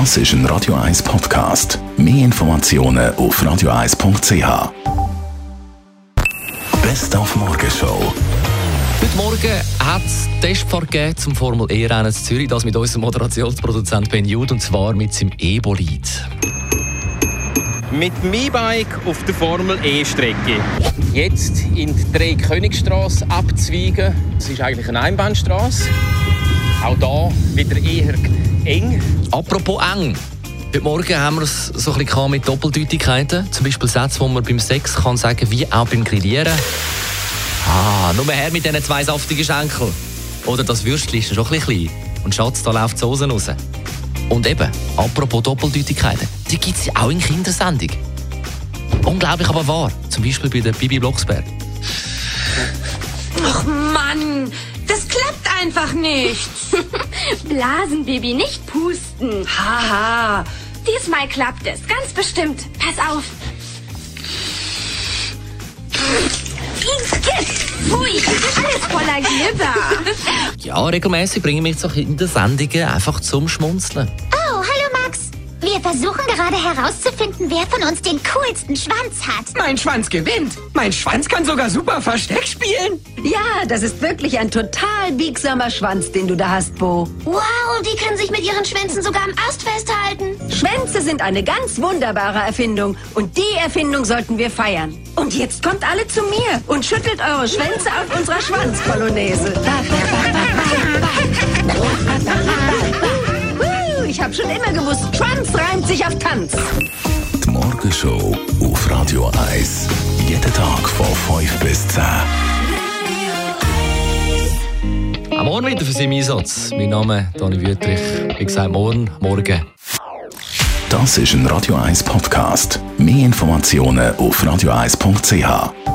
Das ist ein Radio 1 Podcast. Mehr Informationen auf radio1.ch. Best auf Morgenshow. Heute Morgen hat es Testfahrt gegeben zum Formel E-Rennen in Zürich, das mit unserem Moderationsproduzent Ben Jude, und zwar mit seinem E-Bolid. Mit dem E-Bike auf der Formel E-Strecke. Jetzt in die Drei-Königstrasse abzweigen. Das ist eigentlich eine Einbahnstraße. Auch da wieder eher eng. Apropos eng. Heute Morgen haben wir es so ein bisschen mit Doppeldeutigkeiten. Zum Beispiel Sätze, die man beim Sex kann sagen wie auch beim Grillieren. Ah, nur her mit diesen zwei saftigen Schenkeln. Oder das Würstchen ist schon ein bisschen klein. Und Schatz, da läuft die Soße raus. Und eben, apropos Doppeldeutigkeiten, die gibt es ja auch in Kindersendung. Unglaublich aber wahr. Zum Beispiel bei der Bibi Blocksberg. Ach Mann, einfach nicht. Blasen, Baby, nicht pusten. Haha. Diesmal klappt es, ganz bestimmt. Pass auf. Pfui, alles voller Glibber. Ja, regelmäßig bringen mich so Kindersendungen einfach zum Schmunzeln. Max. Wir versuchen gerade herauszufinden, wer von uns den coolsten Schwanz hat. Mein Schwanz gewinnt. Mein Schwanz kann sogar super Versteck spielen. Ja, das ist wirklich ein total biegsamer Schwanz, den du da hast, Bo. Wow, die können sich mit ihren Schwänzen sogar am Ast festhalten. Schwänze sind eine ganz wunderbare Erfindung und die Erfindung sollten wir feiern. Und jetzt kommt alle zu mir und schüttelt eure Schwänze auf unserer Schwanzpolonaise. Woo, Ich habe schon immer gewusst, Schwanz reimt sich auf Tanz. Die Morgenshow auf Radio 1. Jeden Tag von 5 bis 10. Am Morgen wieder für Sie im Einsatz. Mein Name ist Dani Wüttrich. Wie gesagt, morgen, morgen. Das ist ein Radio 1 Podcast. Mehr Informationen auf radio1.ch.